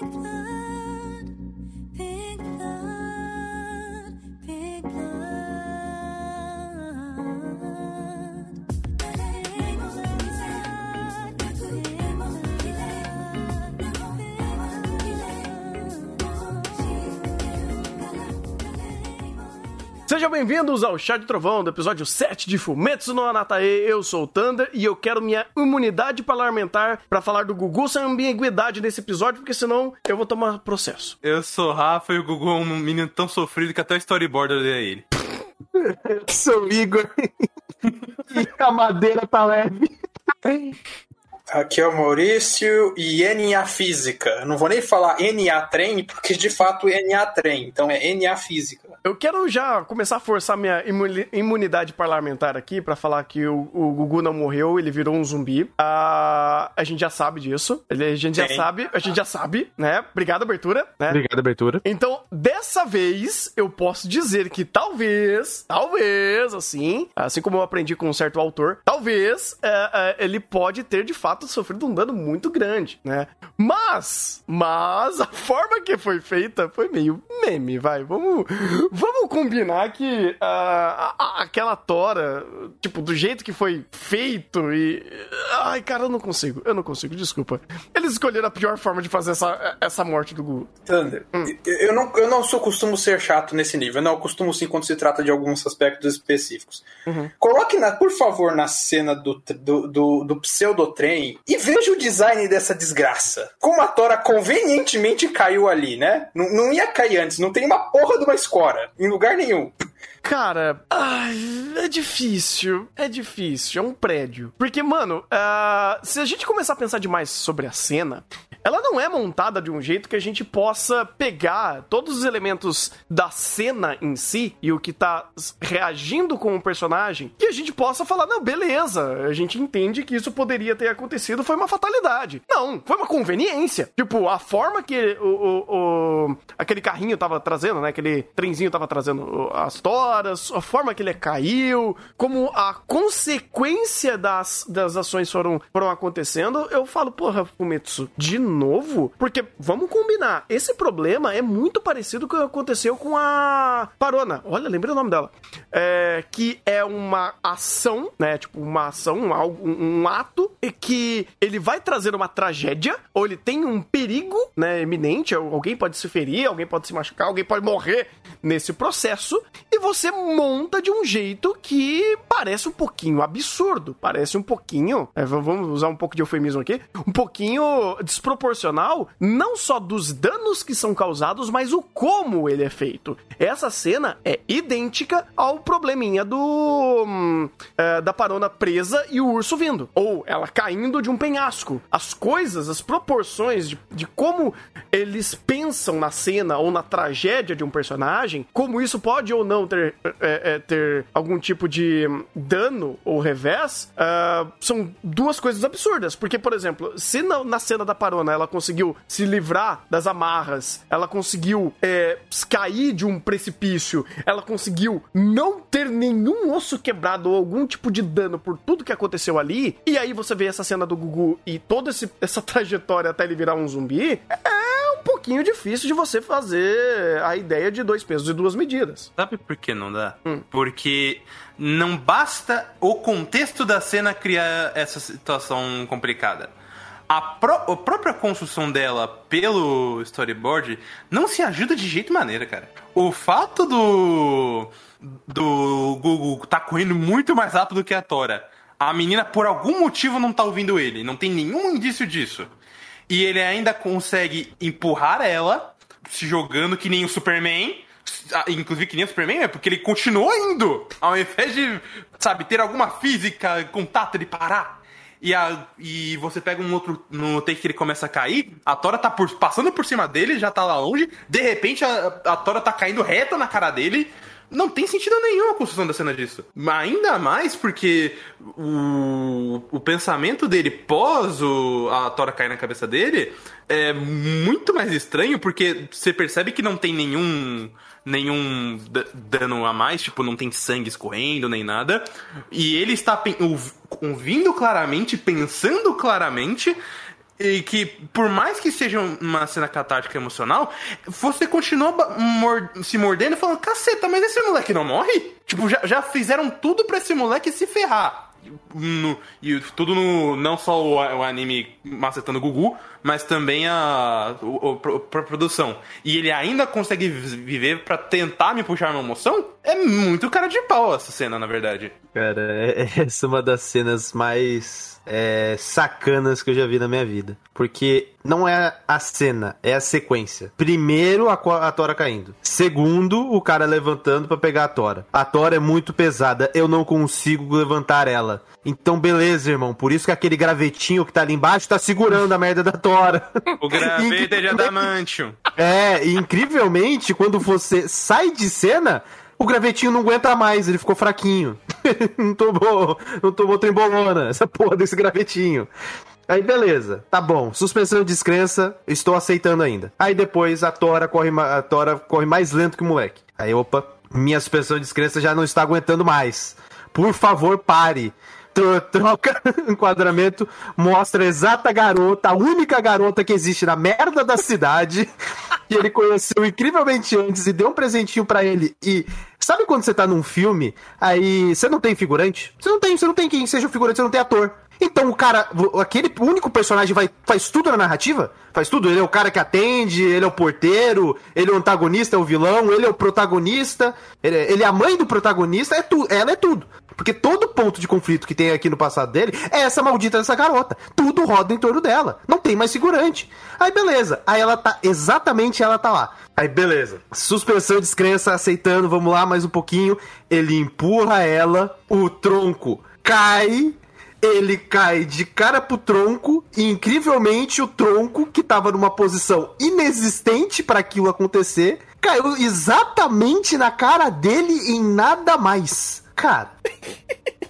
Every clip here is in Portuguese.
big love. Sejam bem-vindos ao Chá de Trovão, do episódio 7 de Fumetsu no Anatae. Eu sou o Thunder e eu quero minha imunidade parlamentar pra falar do Gugu sem ambiguidade nesse episódio, porque senão eu vou tomar processo. Eu sou o Rafa e o Gugu é um menino tão sofrido que até o storyboard eu dei a ele. Sou Igor. e a madeira tá leve. Aqui é o Maurício e NA Física. Não vou nem falar NA Trem, porque de fato NA Trem. Então é NA Física. Eu quero já começar a forçar minha imuni- imunidade parlamentar aqui pra falar que o, o Gugu não morreu, ele virou um zumbi. Ah, a gente já sabe disso. Ele- A gente já Sim. sabe, a gente já sabe, né? Obrigado, abertura, né? Obrigado, abertura. Então, dessa vez, eu posso dizer que talvez, talvez, assim, assim como eu aprendi com um certo autor, talvez é, é, ele pode ter de fato sofrido um dano muito grande, né? Mas, mas a forma que foi feita foi meio meme, vai. Vamos, vamos combinar que ah, a- a- aquela tora, tipo, do jeito que foi feito e. Ai, cara, eu não consigo, eu não consigo, desculpa. Eles escolheram a pior forma de fazer essa, essa morte do Gu. Thunder, Hum. eu, não, eu não sou costumo ser chato nesse nível. Não, eu costumo sim quando se trata de alguns aspectos específicos. Uhum. Coloque, na, por favor, na cena do, do, do, do pseudotrem e veja o design dessa desgraça. Como a Tora convenientemente caiu ali, né? Não, não ia cair antes, não tem uma porra de uma escora em lugar nenhum. Cara, é difícil. É difícil. É um prédio. Porque, mano, ah, se a gente começar a pensar demais sobre a cena, ela não é montada de um jeito que a gente possa pegar todos os elementos da cena em si e o que tá reagindo com o personagem e a gente possa falar, não, beleza, a gente entende que isso poderia ter acontecido, foi uma fatalidade. Não, foi uma conveniência. Tipo, a forma que o, o- o- aquele carrinho tava trazendo, né, aquele trenzinho tava trazendo as toras, a forma que ele caiu, como a consequência das, das ações foram, foram acontecendo, eu falo, porra, Fumetsu, de novo? Porque, vamos combinar, esse problema é muito parecido com o que aconteceu com a Parona. Olha, lembrei o nome dela. É, que é uma ação, né, tipo, uma ação, um, um ato, e que ele vai trazer uma tragédia, ou ele tem um perigo, né, iminente, alguém pode se ferir, alguém pode se machucar, alguém pode morrer nesse processo, e você monta de um jeito que parece um pouquinho absurdo, parece um pouquinho, é, vamos usar um pouco de eufemismo aqui, um pouquinho desproporcional, não só dos danos que são causados, mas o como ele é feito. Essa cena é idêntica ao probleminha do hum, é, da parona presa e o urso vindo, ou ela caindo de um penhasco. As coisas, as proporções de, de como eles pensam na cena ou na tragédia de um personagem, como isso pode ou não ter, é, é, ter algum tipo de dano ou revés, ah, são duas coisas absurdas. Porque, por exemplo, se na, na cena da Parona ela conseguiu se livrar das amarras, ela conseguiu é, cair de um precipício, ela conseguiu não ter nenhum osso quebrado ou algum tipo de dano por tudo que aconteceu ali, e aí você vê essa cena do Gugu e toda esse- essa trajetória até ele virar um zumbi, é pouquinho difícil de você fazer a ideia de dois pesos e duas medidas. Sabe por que não dá? Porque não basta o contexto da cena criar essa situação complicada. A, pró- a própria construção dela pelo storyboard não se ajuda de jeito maneira, cara. O fato do. do Google tá correndo muito mais rápido que a Tora. A menina, por algum motivo, não tá ouvindo ele. Não tem nenhum indício disso. E ele ainda consegue empurrar ela, se jogando que nem o Superman. Ah, Inclusive que nem o Superman, é porque ele continuou indo. Ao invés de, sabe, ter alguma física, contato, ele parar. E, a, e você pega um outro. No take que ele começa a cair, a Tora tá por- passando por cima dele, já tá lá longe. De repente a, a Tora tá caindo reta na cara dele. Não tem sentido nenhum a construção da cena disso. Ainda mais porque o, o pensamento dele pós o, a Tora cair na cabeça dele é muito mais estranho porque você percebe que não tem nenhum nenhum da- dano a mais, tipo, não tem sangue escorrendo nem nada. E ele está ouvindo claramente, pensando claramente E que, por mais que seja uma cena catártica emocional, você continua se mordendo e falando, caceta, mas esse moleque não morre? Tipo, já, já fizeram tudo pra esse moleque se ferrar. No- e tudo no. Não só o, o anime macetando o Gugu, mas também a, pro- a produção. E ele ainda consegue vi- viver pra tentar me puxar uma emoção? É muito cara de pau essa cena, na verdade. Cara, é- essa é uma das cenas mais é, sacanas que eu já vi na minha vida. Porque não é a cena, é a sequência. Primeiro, a, a Tora caindo. Segundo, o cara levantando pra pegar a Tora. A Tora é muito pesada, eu não consigo levantar ela. Então, beleza, irmão. Por isso que aquele gravetinho que tá ali embaixo tá segurando a merda da Tora. O gravete é de adamantium. É, e incrivelmente, quando você sai de cena, o gravetinho não aguenta mais, ele ficou fraquinho. não tomou, não tomou trembolona, essa porra desse gravetinho. Aí beleza, tá bom, suspensão de descrença, estou aceitando ainda. Aí depois a Tora corre, a Tora corre mais lento que o moleque. Aí opa, minha suspensão de descrença já não está aguentando mais. Por favor, pare. Tro- Troca enquadramento, mostra a exata garota, a única garota que existe na merda da cidade, que ele conheceu incrivelmente antes e deu um presentinho pra ele. E sabe quando você tá num filme, aí você não tem figurante? Você não tem, você não tem quem seja o figurante, você não tem ator. Então o cara, aquele único personagem vai, faz tudo na narrativa? Faz tudo. Ele é o cara que atende, ele é o porteiro, ele é o antagonista, é o vilão, ele é o protagonista, ele é, ele é a mãe do protagonista, é tudo. Ela é tudo. Porque todo ponto de conflito que tem aqui no passado dele é essa maldita dessa garota. Tudo roda em torno dela. Não tem mais figurante. Aí beleza. Aí ela tá. Exatamente ela tá lá. Aí beleza. Suspensão de descrença, aceitando, vamos lá mais um pouquinho. Ele empurra ela, o tronco cai. Ele cai de cara pro tronco e incrivelmente o tronco, que tava numa posição inexistente para aquilo acontecer, caiu exatamente na cara dele e em nada mais. Cara,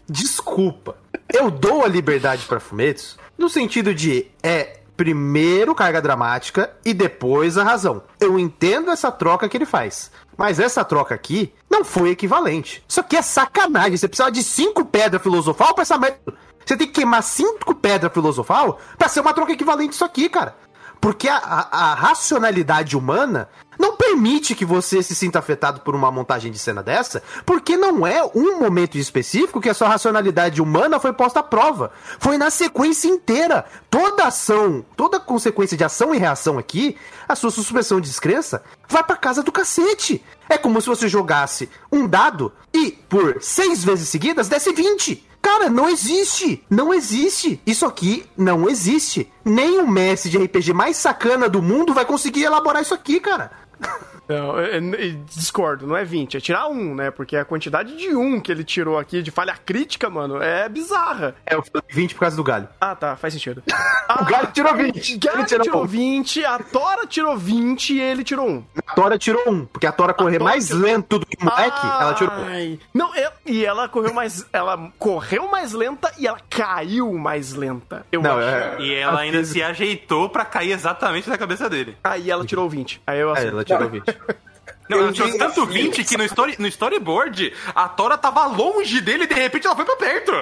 desculpa. Eu dou a liberdade para Fumetsu no sentido de é primeiro carga dramática e depois a razão. Eu entendo essa troca que ele faz. Mas essa troca aqui não foi equivalente. Isso aqui é sacanagem. Você precisava de cinco pedras filosofal pra essa merda. Você tem que queimar cinco pedras filosofal pra ser uma troca equivalente isso aqui, cara. Porque a, a- racionalidade humana não permite que você se sinta afetado por uma montagem de cena dessa, porque não é um momento específico que a sua racionalidade humana foi posta à prova. Foi na sequência inteira. Toda ação, toda consequência de ação e reação aqui, a sua suspensão de descrença vai pra casa do cacete. É como se você jogasse um dado e, por seis vezes seguidas, desse 20. Cara, não existe! Não existe! Isso aqui não existe! Nem o mestre de RPG mais sacana do mundo vai conseguir elaborar isso aqui, cara! Não, é- é- discordo, não é 20, é tirar um, né? Porque a quantidade de um que ele tirou aqui de falha crítica, mano, é bizarra. É, eu falei 20 por causa do galho. Ah, tá, faz sentido. O galho tirou 20! O ele tirou, tirou um. 20, a Tora tirou 20 e ele tirou um. A Tora tirou um, porque a Tora correr Tora mais tirou- lento do que o moleque, ela tirou um. Ai. Não, é- e ela correu mais. Ela correu mais lenta e ela caiu mais lenta. Eu Não, acho. é- E ela ainda física- se ajeitou pra cair exatamente na cabeça dele. Aí ela tirou 20. Aí eu É, assim. ela tirou 20. Não, Eu digo tanto assim, 20 que no, story, no storyboard a Tora tava longe dele e de repente ela foi pra perto.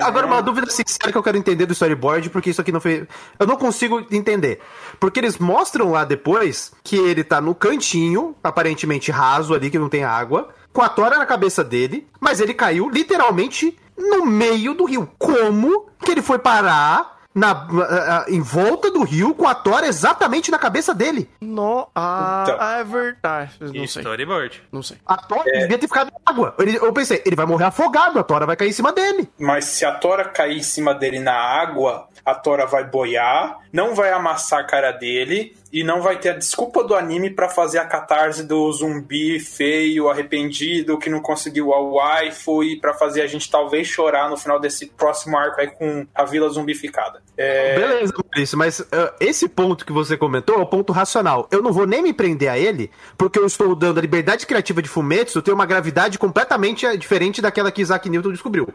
Agora, uma dúvida sincera que eu quero entender do storyboard, porque isso aqui não foi. Eu não consigo entender. Porque eles mostram lá depois que ele tá no cantinho, aparentemente raso ali, que não tem água, com a tora na cabeça dele, mas ele caiu literalmente no meio do rio. Como que ele foi parar na, em volta do rio com a tora exatamente na cabeça dele? No, ah, Então. ah, é verdade. Não sei. Storyboard. Não sei. A tora devia ter ficado na água. Ele- eu pensei, ele vai morrer afogado, a tora vai cair em cima dele. Mas se a Tora cair em cima dele na água, a Tora vai boiar, não vai amassar a cara dele e não vai ter a desculpa do anime pra fazer a catarse do zumbi feio, arrependido, que não conseguiu a waifu e pra fazer a gente talvez chorar no final desse próximo arco aí com a vila zumbificada. É, Beleza, Maurício, mas ah, esse ponto que você comentou é o ponto racional. Eu não vou nem me prender a ele, porque eu estou dando a liberdade criativa de Fumetsu ter uma gravidade completamente eh, diferente daquela que Isaac Newton descobriu.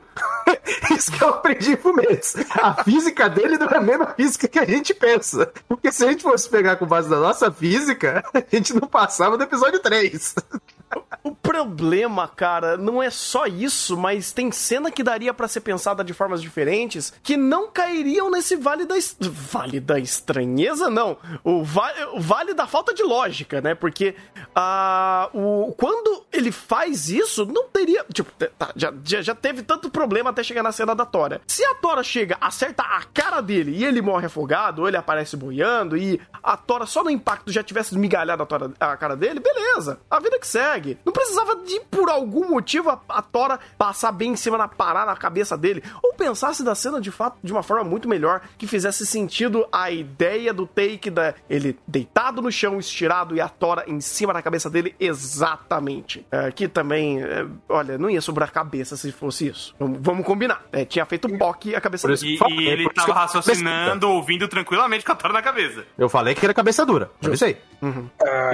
Isso que eu aprendi em Fumetsu. A física dele não é a mesma física que a gente pensa. Porque se a gente fosse pegar com base na nossa física, a gente não passava do episódio 3. O, problema, cara, não é só isso, mas tem cena que daria pra ser pensada de formas diferentes que não cairiam nesse vale da es- vale da estranheza, não. O, va- o vale da falta de lógica, né? Porque ah, o quando ele faz isso, não teria, tipo, tá, já, já, teve tanto problema até chegar na cena da Tora. Se a Tora chega, acerta a cara dele e ele morre afogado, ou ele aparece boiando e a Tora só no impacto já tivesse esmigalhado a, Tora, a cara dele, beleza. A vida que segue. Não precisava de, por algum motivo, a, a Tora passar bem em cima na parar na cabeça dele. Ou pensasse da cena de fato de uma forma muito melhor, que fizesse sentido a ideia do take da ele deitado no chão, estirado e a Tora em cima da cabeça dele exatamente. É, que também, é, olha, não ia sobrar cabeça se fosse isso. Vamos, vamos combinar. É, tinha feito POC a cabeça dele. E, e ele tava eu- raciocinando, ouvindo tranquilamente com a tora na cabeça. Eu falei que era cabeça dura. É isso aí.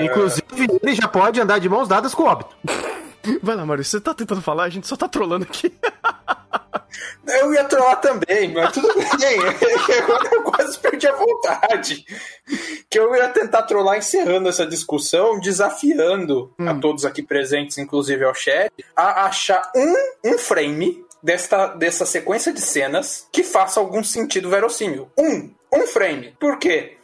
Inclusive, ele já pode andar de mãos dadas com o óbito. Vai lá, Maurício, você tá tentando falar, a gente só tá trolando aqui. Eu ia trollar também, mas tudo bem. Agora eu quase perdi a vontade. Que eu ia tentar trollar encerrando essa discussão, desafiando a todos aqui presentes, inclusive ao chat, a achar um, um frame desta, dessa sequência de cenas que faça algum sentido verossímil. Um. Um frame. Por quê?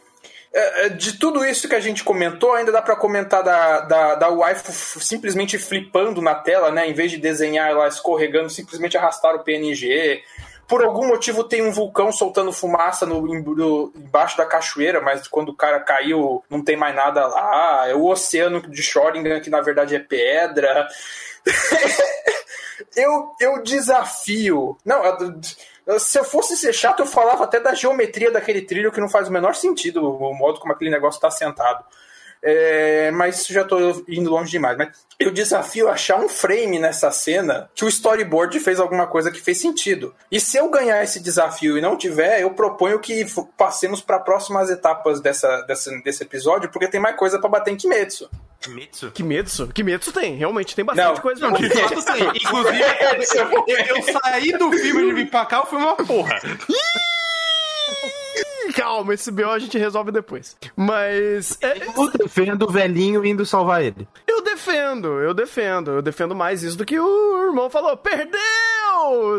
É, é, De tudo isso que a gente comentou, ainda dá pra comentar da, da, da waifu simplesmente flipando na tela, né? Em vez de desenhar ela escorregando, simplesmente arrastar o PNG. Por algum motivo tem um vulcão soltando fumaça no- embaixo da cachoeira, mas quando o cara caiu não tem mais nada lá. É o oceano de Schrödinger, que na verdade é pedra. eu, eu desafio. Não, eu- se eu fosse ser chato, eu falava até da geometria daquele trilho que não faz o menor sentido, o modo como aquele negócio está sentado. É, mas já tô indo longe demais. Mas eu desafio achar um frame nessa cena que o storyboard fez alguma coisa que fez sentido. E se eu ganhar esse desafio e não tiver, eu proponho que passemos para próximas etapas dessa, dessa, desse episódio, porque tem mais coisa para bater em Kimetsu. Mitsu? Kimetsu? Kimetsu tem, realmente tem bastante Não. coisa. Não, de fato tem. Inclusive, eu, eu saí do filme de vir pra cá, eu fui uma porra. Calma, esse BO a gente resolve depois. Mas é, Eu defendo o velhinho indo salvar ele. eu defendo, eu defendo. Eu defendo mais isso do que o irmão falou. Perdeu!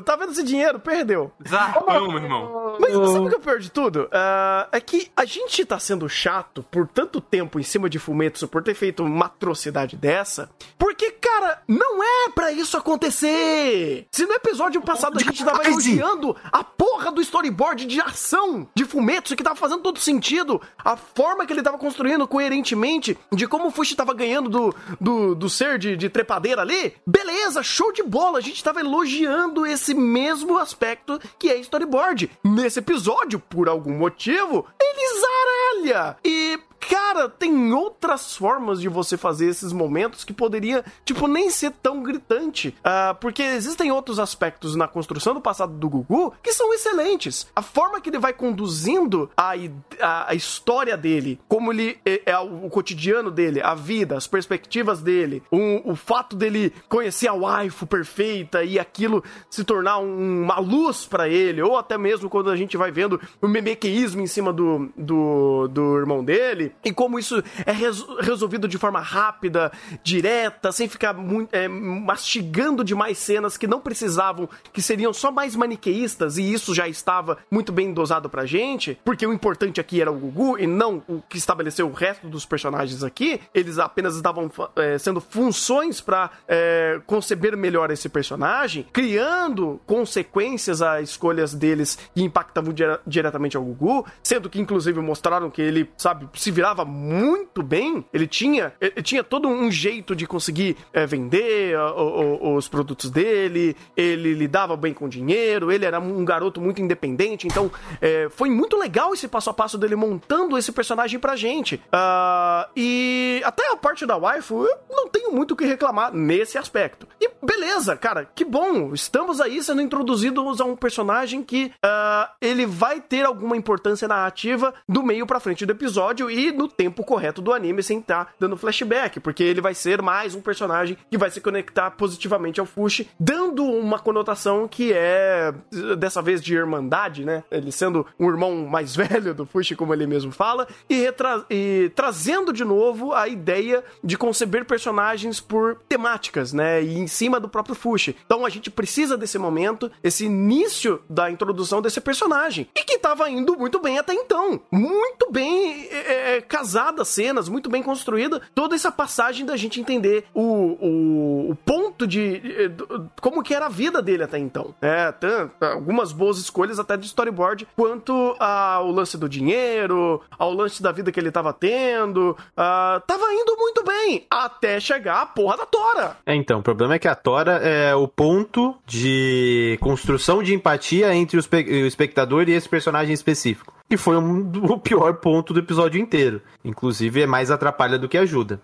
Tá vendo esse dinheiro? Perdeu. Zarpão, meu irmão. Mas sabe o que é o pior de tudo? Ah, é que a gente tá sendo chato por tanto tempo em cima de Fumetsu por ter feito uma atrocidade dessa, porque, cara, não é pra isso acontecer! Se no episódio passado a gente tava elogiando a porra do storyboard de ação de Fumetsu, que tava fazendo todo sentido, a forma que ele tava construindo coerentemente, de como o Fushi tava ganhando do, do, do ser de, de trepadeira ali, beleza, show de bola, a gente tava elogiando esse mesmo aspecto que é storyboard. Nesse episódio, por algum motivo, ele zaralha. E Cara, tem outras formas de você fazer esses momentos que poderia, tipo, nem ser tão gritante. Ah, porque existem outros aspectos na construção do passado do Gugu que são excelentes. A forma que ele vai conduzindo a, a, a história dele, como ele é, é o, cotidiano dele, a vida, as perspectivas dele, o, o fato dele conhecer a waifu perfeita e aquilo se tornar um- uma luz pra ele, ou até mesmo quando a gente vai vendo o memequeísmo em cima do, do, do irmão dele, e como isso é reso- resolvido de forma rápida, direta, sem ficar muito, é, mastigando demais cenas que não precisavam, que seriam só mais maniqueístas, e isso já estava muito bem dosado pra gente, porque o importante aqui era o Gugu e não o que estabeleceu o resto dos personagens aqui, eles apenas estavam é, sendo funções pra é, conceber melhor esse personagem, criando consequências a escolhas deles que impactavam dire- diretamente ao Gugu, sendo que inclusive mostraram que ele, sabe, se virava muito bem, ele tinha, ele tinha todo um jeito de conseguir é, vender ó, ó, ó, os produtos dele, ele lidava bem com dinheiro, ele era um garoto muito independente, então é, foi muito legal esse passo a passo dele montando esse personagem pra gente. Ah, e até a parte da waifu, eu não tenho muito o que reclamar nesse aspecto. E beleza, cara, que bom, estamos aí sendo introduzidos a um personagem que ah, ele vai ter alguma importância narrativa do meio pra frente do episódio e no tempo correto do anime sem estar dando flashback, porque ele vai ser mais um personagem que vai se conectar positivamente ao Fushi, dando uma conotação que é dessa vez de irmandade, né? Ele sendo um irmão mais velho do Fushi, como ele mesmo fala, e, e trazendo de novo a ideia de conceber personagens por temáticas, né? E em cima do próprio Fushi. Então a gente precisa desse momento, esse início da introdução desse personagem. E que tava indo muito bem até então. Muito bem é, casada as cenas, muito bem construída. Toda essa passagem da gente entender o, o, o ponto de. eh, do- como que era a vida dele até então. É, tanto, algumas boas escolhas até de storyboard, quanto ao lance do dinheiro, ao lance da vida que ele tava tendo. ah, tava indo muito bem, até chegar a porra da Tora. É, então, o problema é que a Tora é o ponto de construção de empatia entre o espectador e esse personagem específico. E foi um, o pior ponto do episódio inteiro. Inclusive, é mais atrapalha do que ajuda.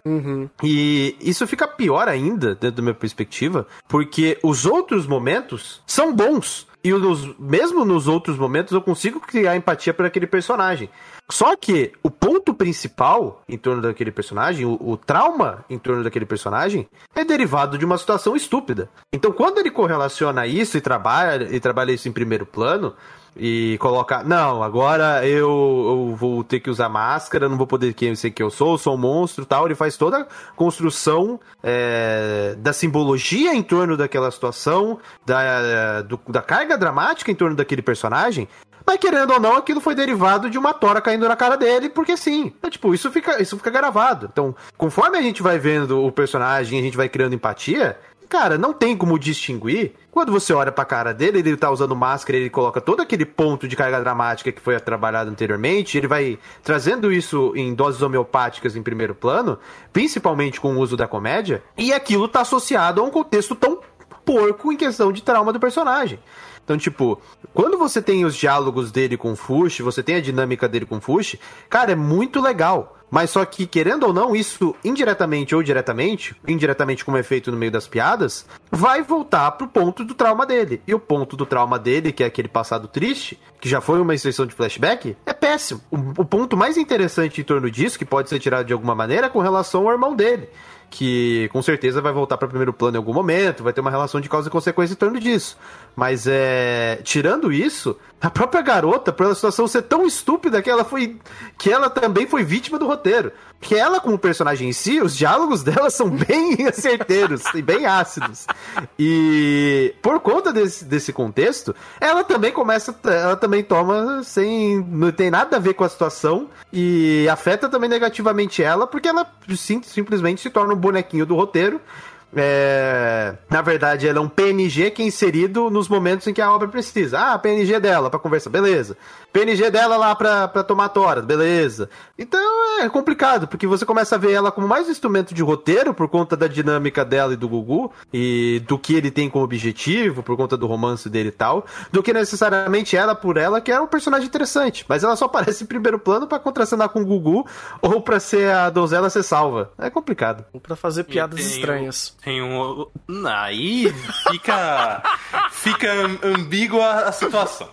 E isso fica pior ainda, dentro da minha perspectiva, porque os outros momentos são bons. E os, mesmo nos outros momentos eu consigo criar empatia por aquele personagem. Só que o ponto principal em torno daquele personagem, o, o trauma em torno daquele personagem, é derivado de uma situação estúpida. Então, quando ele correlaciona isso e trabalha, e trabalha isso em primeiro plano, e coloca, não, agora eu, eu vou ter que usar máscara, não vou poder quem ser que eu sou, sou um monstro tal. Ele faz toda a construção é, da simbologia em torno daquela situação, da, do- da carga dramática em torno daquele personagem. Mas querendo ou não, aquilo foi derivado de uma tora caindo na cara dele, porque sim. É, tipo, isso fica, isso fica gravado. Então, conforme a gente vai vendo o personagem, a gente vai criando empatia, cara, não tem como distinguir. Quando você olha pra cara dele, ele tá usando máscara, ele coloca todo aquele ponto de carga dramática que foi trabalhado anteriormente, ele vai trazendo isso em doses homeopáticas em primeiro plano, principalmente com o uso da comédia, e aquilo tá associado a um contexto tão porco em questão de trauma do personagem. Então, tipo, quando você tem os diálogos dele com o Fushi, você tem a dinâmica dele com o Fushi, cara, é muito legal. Mas só que, querendo ou não, isso indiretamente ou diretamente, indiretamente como é feito no meio das piadas, vai voltar pro ponto do trauma dele. E o ponto do trauma dele, que é aquele passado triste, que já foi uma extensão de flashback, é péssimo. O, o ponto mais interessante em torno disso, que pode ser tirado de alguma maneira, é com relação ao irmão dele que com certeza vai voltar para primeiro plano em algum momento, vai ter uma relação de causa e consequência em torno disso. Mas é, tirando isso, a própria garota, por ela situação ser tão estúpida que ela foi que ela também foi vítima do roteiro. Que ela como personagem em si, os diálogos dela são bem certeiros e bem ácidos. E por conta desse, desse contexto, ela também começa, ela também toma sem não tem nada a ver com a situação e afeta também negativamente ela, porque ela sim- simplesmente se torna um bonequinho do roteiro. É, na verdade, ela é um PNG que é inserido nos momentos em que a obra precisa. Ah, PNG dela pra conversar, beleza. PNG dela lá pra, pra tomar tora, beleza. Então é complicado, porque você começa a ver ela como mais um instrumento de roteiro por conta da dinâmica dela e do Gugu e do que ele tem como objetivo, por conta do romance dele e tal, do que necessariamente ela por ela, que era um personagem interessante. Mas ela só aparece em primeiro plano pra contracenar com o Gugu ou pra ser a donzela ser salva. É complicado. Pra fazer piadas Tem um- estranhas. Tem um. Aí fica. fica ambígua a situação.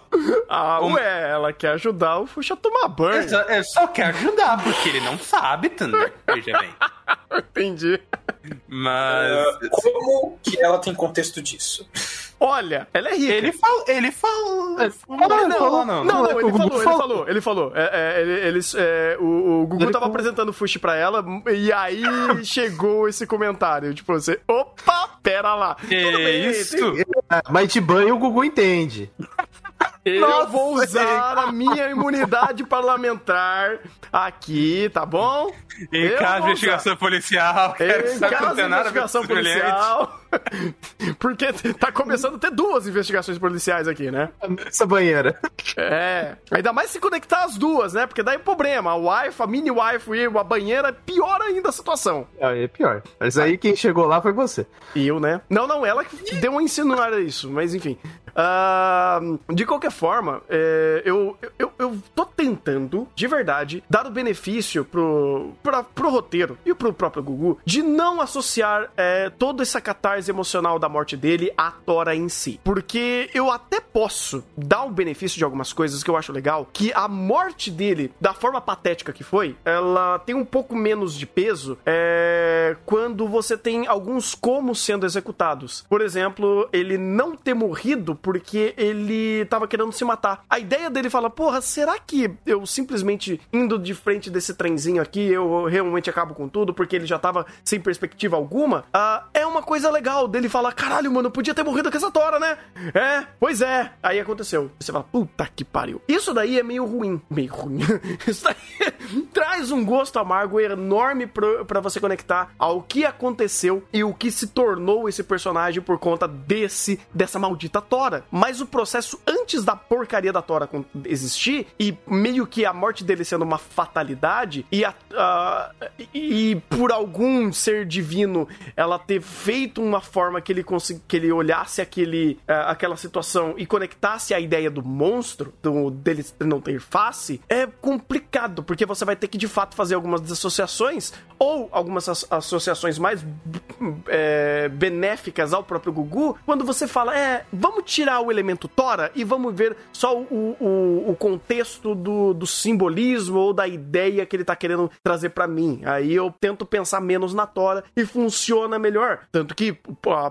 Ah, Um- ué, ela quer ajudar o Fuxa a tomar banho. Ele só, ele só quer ajudar, porque ele não sabe, Thunder. Veja bem. Entendi. Mas. Como que ela tem contexto disso? Olha, ela é rica. Ele fala. Ele falou, não, ele não, falou. não, Não, não, é ele falou, ele falou. falou, ele falou. É, é, ele- eles, é, o, o Gugu Ele tava falou. apresentando o Fushi pra ela e aí chegou esse comentário. Tipo, você, opa, pera lá. Que Tudo bem, isso? Mas de banho o Gugu entende. Eu vou usar a minha imunidade parlamentar aqui, tá bom? Em Eu caso de investigação policial, quero que Em caso de a investigação policial. Porque tá começando a ter duas investigações policiais aqui, né? Essa banheira. É. Ainda mais se conectar as duas, né? Porque daí é problema. A wife, a mini wife e a banheira, piora ainda a situação. É, é pior. Mas aí quem chegou lá foi você. E eu, né? Não, não, ela que deu uma insinuada isso, mas enfim. Ah, de qualquer forma, é, eu, eu, eu tô tentando, de verdade, dar o benefício pro, pra, pro roteiro e pro próprio Gugu de não associar é, toda essa catarse emocional da morte dele à Tora em si. Porque eu até posso dar o benefício de algumas coisas que eu acho legal, que a morte dele, da forma patética que foi, ela tem um pouco menos de peso é, quando você tem alguns como sendo executados. Por exemplo, ele não ter morrido porque ele tava querendo se matar. A ideia dele fala, porra, será que eu simplesmente indo de frente desse trenzinho aqui, eu realmente acabo com tudo porque ele já tava sem perspectiva alguma? Ah, é uma coisa legal dele falar, caralho, mano, eu podia ter morrido com essa tora, né? É, pois é. Aí aconteceu. Você fala, puta que pariu. Isso daí é meio ruim. Meio ruim. Isso daí traz um gosto amargo enorme pra você conectar ao que aconteceu e o que se tornou esse personagem por conta desse dessa maldita Tora. Mas o processo antes da porcaria da Tora existir e meio que a morte dele sendo uma fatalidade e, a- e por algum ser divino ela ter feito uma forma que ele que ele olhasse aquele, ah, aquela situação e conectasse a ideia do monstro, do, dele não ter face, é complicado, porque você vai ter que de fato fazer algumas desassociações ou algumas as- associações mais é, benéficas ao próprio Gugu, quando você fala, é, vamos tirar o elemento Tora e vamos ver só o, o, o contexto do, do simbolismo ou da ideia que ele tá querendo trazer pra mim. Aí eu tento pensar menos na Tora e funciona melhor. Tanto que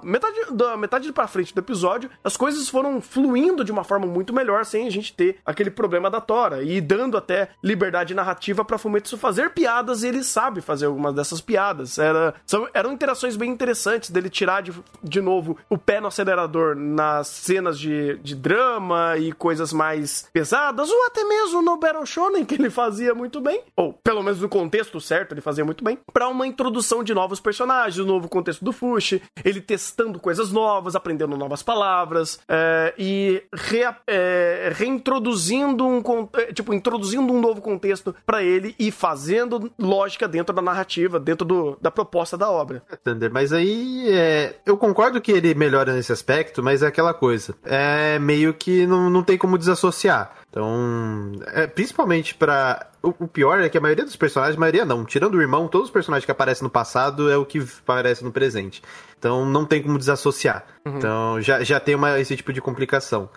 metade, da metade pra frente do episódio, as coisas foram fluindo de uma forma muito melhor sem a gente ter aquele problema da Tora e dando até liberdade narrativa pra Fumetsu fazer piadas e ele sabe fazer algumas dessas piadas. Era, são, eram interações bem interessantes dele tirar de, de novo o pé no acelerador nas cenas de, de drama e coisas mais pesadas, ou até mesmo no Battle Shonen, que ele fazia muito bem, ou pelo menos no contexto certo, ele fazia muito bem, pra uma introdução de novos personagens, o novo contexto do Fushi, ele testando coisas novas, aprendendo novas palavras, é, e rea- é, reintroduzindo um é, tipo, introduzindo um novo contexto pra ele e fazendo lógica dentro da narrativa, dentro do, da proposta da obra. Thunder, mas aí é, eu concordo que ele melhora nesse aspecto, mas é aquela coisa. É meio que não, não tem como desassociar. Então, é, principalmente pra. O, o pior é que a maioria dos personagens, a maioria não, tirando o irmão, todos os personagens que aparecem no passado é o que aparece no presente. Então não tem como desassociar. Então já, já tem uma, esse tipo de complicação.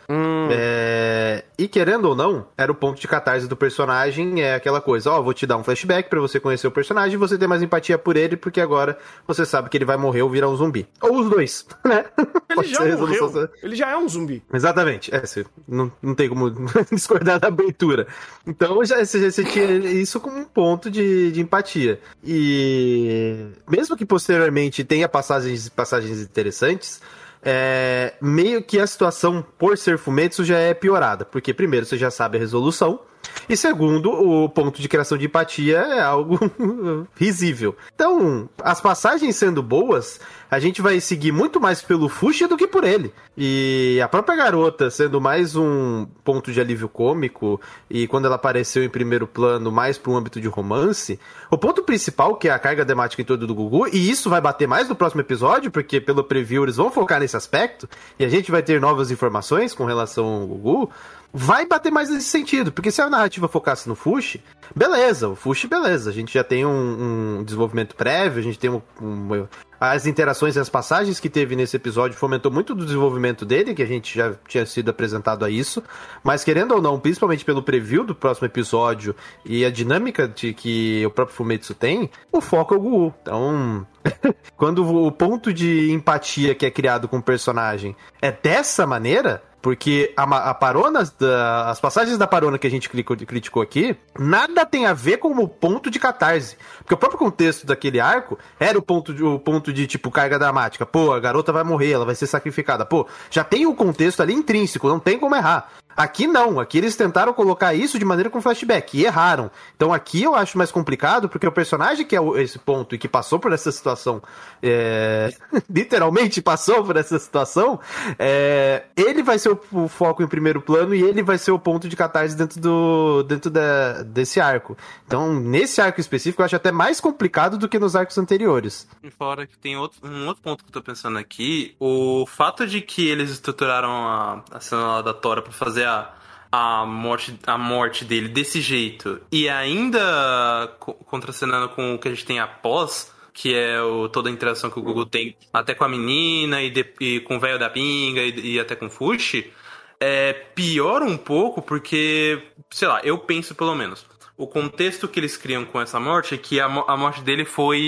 É, e querendo ou não, era o ponto de catarse do personagem, é aquela coisa, ó, vou te dar um flashback pra você conhecer o personagem e você ter mais empatia por ele, porque agora você sabe que ele vai morrer ou virar um zumbi. Ou os dois, né? Ele já morreu, ele já é um zumbi. Exatamente, é, não, não tem como discordar da abertura. Então já, você, você tinha isso como um ponto de, de empatia. E mesmo que posteriormente tenha passagens, passagens interessantes, é, meio que a situação, por ser Fumetsu, já é piorada. Porque, primeiro, você já sabe a resolução. E segundo, o ponto de criação de empatia é algo risível. Então, as passagens sendo boas, a gente vai seguir muito mais pelo Fushi do que por ele. E a própria garota sendo mais um ponto de alívio cômico, e quando ela apareceu em primeiro plano, mais para um âmbito de romance, o ponto principal, que é a carga temática em torno do Gugu, e isso vai bater mais no próximo episódio, porque pelo preview eles vão focar nesse aspecto, e a gente vai ter novas informações com relação ao Gugu, vai bater mais nesse sentido, porque se a narrativa focasse no Fushi, beleza, o Fushi, beleza, a gente já tem um, um desenvolvimento prévio, a gente tem um, um- as interações e as passagens que teve nesse episódio fomentou muito do desenvolvimento dele, que a gente já tinha sido apresentado a isso, mas querendo ou não, principalmente pelo preview do próximo episódio e a dinâmica de que o próprio Fumetsu tem, o foco é o Gugu. Então, quando o ponto de empatia que é criado com o personagem é dessa maneira, porque a, a parona, da- as passagens da parona que a gente clicou- criticou aqui, nada tem a ver com o ponto de catarse. Porque o próprio contexto daquele arco era o ponto de, o ponto de tipo, carga dramática. Pô, a garota vai morrer, ela vai ser sacrificada. Pô, já tem o contexto ali intrínseco, não tem como errar. Aqui não, aqui eles tentaram colocar isso de maneira com flashback e erraram. Então aqui eu acho mais complicado porque o personagem que é esse ponto e que passou por essa situação, é, literalmente passou por essa situação, é, ele vai ser o foco em primeiro plano e ele vai ser o ponto de catarse dentro, do, dentro da, desse arco. Então, nesse arco específico, eu acho até mais complicado do que nos arcos anteriores. Fora que tem outro, um outro ponto que eu tô pensando aqui, o fato de que eles estruturaram a, a cena da Tora pra fazer a, a, morte, a morte dele desse jeito e ainda co- contracenando com o que a gente tem após, que é o, toda a interação que o Google tem até com a menina e, de- e com o velho da pinga e, e até com o Fushi, é pior um pouco porque, sei lá, eu penso pelo menos. O contexto que eles criam com essa morte é que a, a morte dele foi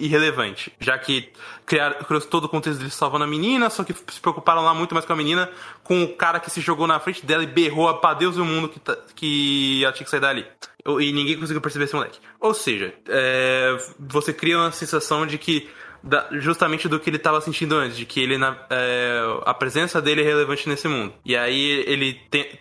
irrelevante, já que criaram, criou todo o contexto dele salvando a menina, só que se preocuparam lá muito mais com a menina, com o cara que se jogou na frente dela e berrou pra Deus e o mundo que, tá- que ela tinha que sair dali. E ninguém conseguiu perceber esse moleque. Ou seja, é, você cria uma sensação de que da- justamente do que ele estava sentindo antes, de que ele na- é, a presença dele é relevante nesse mundo. E aí ele tem-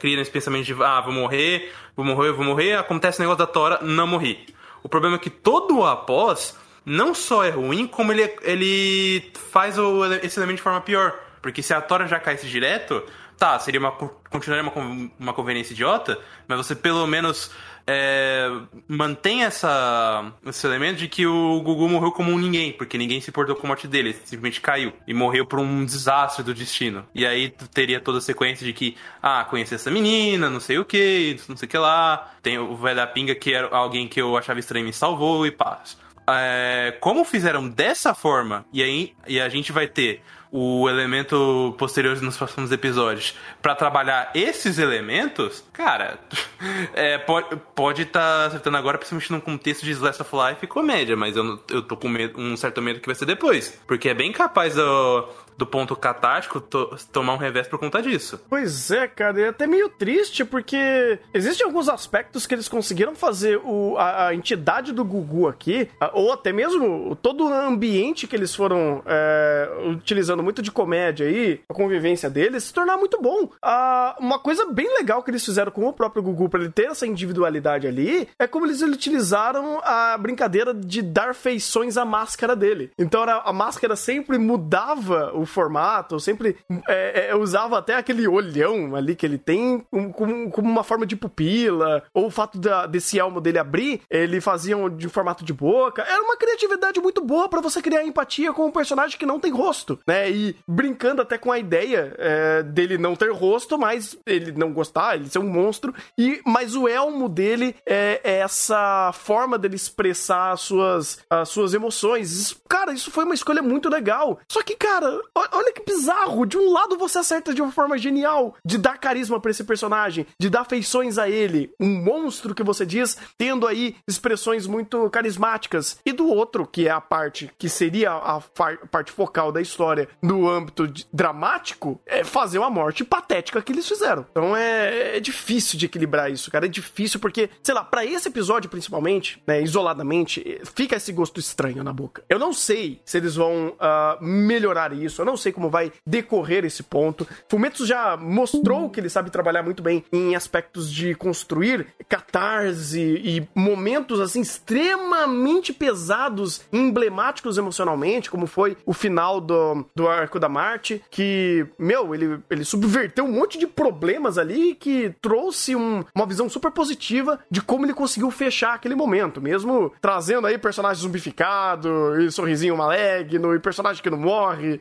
cria esse pensamento de ah, vou morrer, vou morrer, vou morrer, acontece o negócio da Tora, não morri. O problema é que todo o após não só é ruim, como ele, ele faz o, esse elemento de forma pior. Porque se a Tora já caísse direto, tá, seria uma, co- continuaria uma, uma conveniência idiota, mas você pelo menos é, mantém essa, esse elemento de que o Gugu morreu como um ninguém, porque ninguém se importou com a morte dele, ele simplesmente caiu e morreu por um desastre do destino. E aí teria toda a sequência de que, ah, conheci essa menina, não sei o que, não sei o que lá, tem o velho da pinga que era alguém que eu achava estranho me salvou e paz. É, como fizeram dessa forma, e aí e a gente vai ter o elemento posterior nos próximos episódios pra trabalhar esses elementos, cara, é, pode estar pode tá acertando agora, principalmente num contexto de Slice of Life e comédia, mas eu, eu tô com medo- um certo medo que vai ser depois. Porque é bem capaz do, do ponto catártico to- tomar um revés por conta disso. Pois é, cara, é até meio triste, porque existem alguns aspectos que eles conseguiram fazer o, a, a entidade do Gugu aqui, a- ou até mesmo todo o ambiente que eles foram é, utilizando muito de comédia aí, a convivência deles, se tornar muito bom. Ah, uma coisa bem legal que eles fizeram com o próprio Gugu, pra ele ter essa individualidade ali, é como eles utilizaram a brincadeira de dar feições à máscara dele. Então a máscara sempre mudava o formato, sempre é, é, usava até aquele olhão ali que ele tem um- como, como uma forma de pupila, ou o fato da- desse elmo dele abrir, ele fazia um- de formato de boca. Era uma criatividade muito boa pra você criar empatia com um personagem que não tem rosto, né? E brincando até com a ideia é, dele não ter rosto, mas ele não gostar, ele ser um monstro. E mas o elmo dele é, é essa forma dele expressar as suas, as suas emoções. Isso- cara, isso foi uma escolha muito legal. Só que, cara, olha que bizarro. De um lado você acerta de uma forma genial de dar carisma pra esse personagem, de dar feições a ele, um monstro que você diz, tendo aí expressões muito carismáticas. E do outro, que é a parte que seria a parte focal da história no âmbito dramático, é fazer uma morte patética que eles fizeram. Então é, é difícil de equilibrar isso, cara. É difícil porque, sei lá, pra esse episódio principalmente, né, isoladamente, fica esse gosto estranho na boca. Eu não sei se eles vão ah, melhorar isso, eu não sei como vai decorrer esse ponto. Fumetsu já mostrou que ele sabe trabalhar muito bem em aspectos de construir catarse e momentos assim extremamente pesados emblemáticos emocionalmente, como foi o final do, do arco da Marte, que, meu, ele, ele subverteu um monte de problemas ali que trouxe um- uma visão super positiva de como ele conseguiu fechar aquele momento, mesmo trazendo aí personagem zumbificado e sorrisinho maligno e personagem que não morre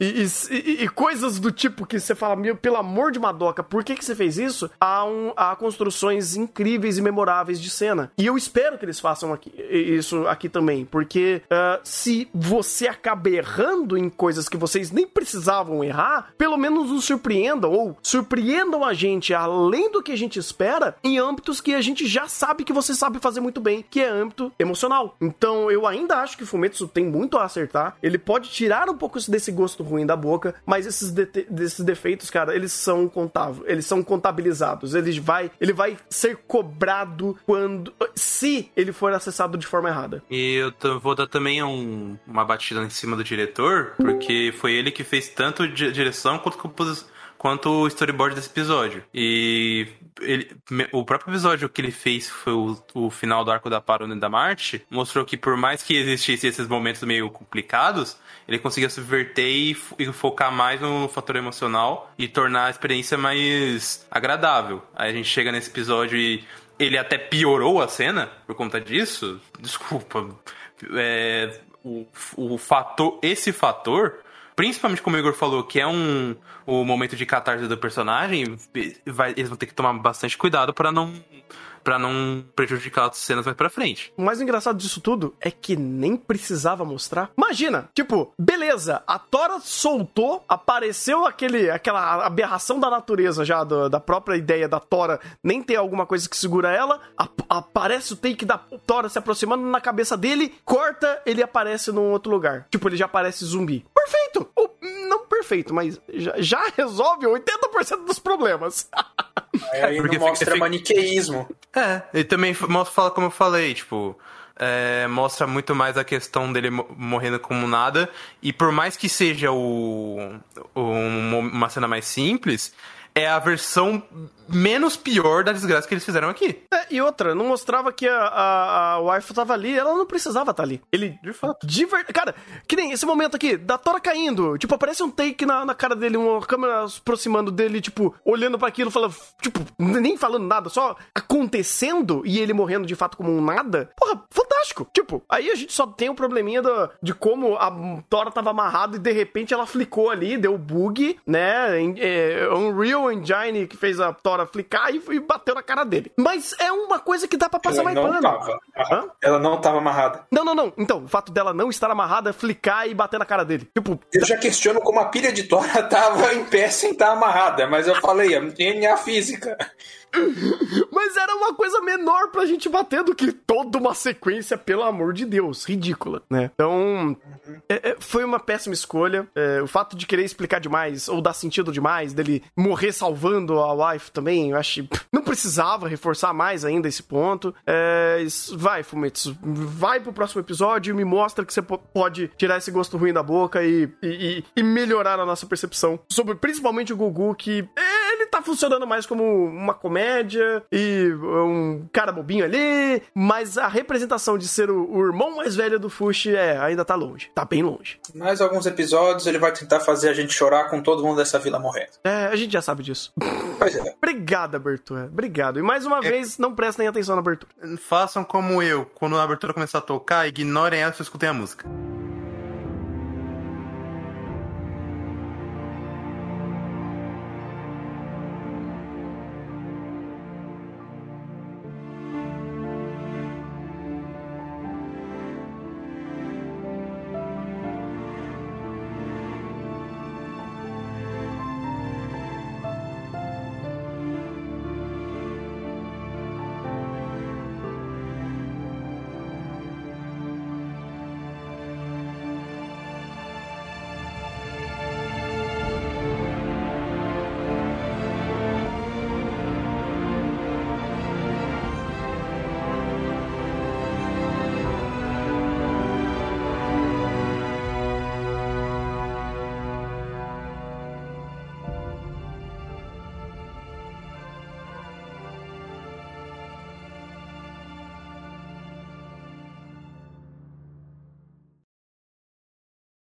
e, e- e- coisas do tipo que você fala, meu, pelo amor de Madoka, por que, que você fez isso? Há, um- há construções incríveis e memoráveis de cena. E eu espero que eles façam aqui, isso aqui também, porque ah, se você acaba errando em coisas que vocês nem precisavam errar, pelo menos nos surpreendam ou surpreendam a gente além do que a gente espera em âmbitos que a gente já sabe que você sabe fazer muito bem, que é âmbito emocional. Então eu ainda acho que Fumetsu tem muito a acertar. Ele pode tirar um pouco desse gosto ruim da boca, mas esses, desses defeitos, cara, eles são contáveis, eles são contabilizados. Ele vai, ele vai ser cobrado quando se ele for acessado de forma errada. E eu vou dar também um- uma batida em cima do diretor, porque foi ele que fez tanto di- direção quanto compos- quanto o storyboard desse episódio. E ele, o próprio episódio que ele fez, foi o, o final do arco da Parona da Marte, mostrou que por mais que existissem esses momentos meio complicados, ele conseguia subverter e, e focar mais no fator emocional e tornar a experiência mais agradável. Aí a gente chega nesse episódio e ele até piorou a cena por conta disso. Desculpa. É, o, o fator, esse fator, principalmente como o Igor falou, que é um o momento de catarse do personagem, vai- eles vão ter que tomar bastante cuidado pra não para não prejudicar as cenas mais pra frente. O mais engraçado disso tudo é que nem precisava mostrar. Imagina, tipo, beleza, a Tora soltou, apareceu aquele, aquela aberração da natureza já, do- da própria ideia da Tora nem ter alguma coisa que segura ela, ap- aparece o take da Tora se aproximando na cabeça dele, corta, ele aparece num outro lugar. Tipo, ele já aparece zumbi. Perfeito! Ou, não perfeito, mas já, já resolve 80% dos problemas. Aí Porque não mostra fica- maniqueísmo. É, e também mostra, fala como eu falei, tipo, é, mostra muito mais a questão dele mo- morrendo como nada, e por mais que seja o, o- uma cena mais simples, é a versão menos pior da desgraça que eles fizeram aqui. É, e outra, não mostrava que a, a, a wife tava ali, ela não precisava estar ali. Ele, de fato. De verdade. Cara, que nem esse momento aqui, da Tora caindo. Tipo, aparece um take na, na cara dele, uma câmera se aproximando dele, tipo, olhando pra aquilo, falando, tipo, nem falando nada, só acontecendo e ele morrendo de fato como um nada. Porra, fantástico. Tipo, aí a gente só tem o probleminha do, de como a Tora tava amarrada e de repente ela flicou ali, deu bug, né? Em- é, Unreal Engine que fez a Tora flicar e, e bateu na cara dele. Mas é uma coisa que dá pra passar Ela mais não pano. tava. Ela não tava amarrada. Não, não, não. Então, o fato dela não estar amarrada flicar e bater na cara dele. Tipo, Eu já questiono como a pilha de Tora tava em pé sem estar amarrada, mas eu falei, é a física. Mas era uma coisa menor pra gente bater do que toda uma sequência, pelo amor de Deus. Ridícula, né? Então, é- é, foi uma péssima escolha. É, o fato de querer explicar demais, ou dar sentido demais, dele morrer salvando a wife também, eu acho. pff, Não precisava reforçar mais ainda esse ponto. É, vai, Fumetsu, vai pro próximo episódio e me mostra que você po- pode tirar esse gosto ruim da boca e, e, e- melhorar a nossa percepção sobre principalmente o Gugu, que ele tá funcionando mais como uma comédia e um cara bobinho ali, mas a representação de ser o, o irmão mais velho do Fushi é, ainda tá longe. Tá bem longe. Mais alguns episódios ele vai tentar fazer a gente chorar com todo mundo dessa vila morrendo. É, a gente já sabe disso. Pois é. Obrigado, abertura. Obrigado. E mais uma vez, não prestem atenção na abertura. Façam como eu, quando a abertura começar a tocar, ignorem ela e escutem a música.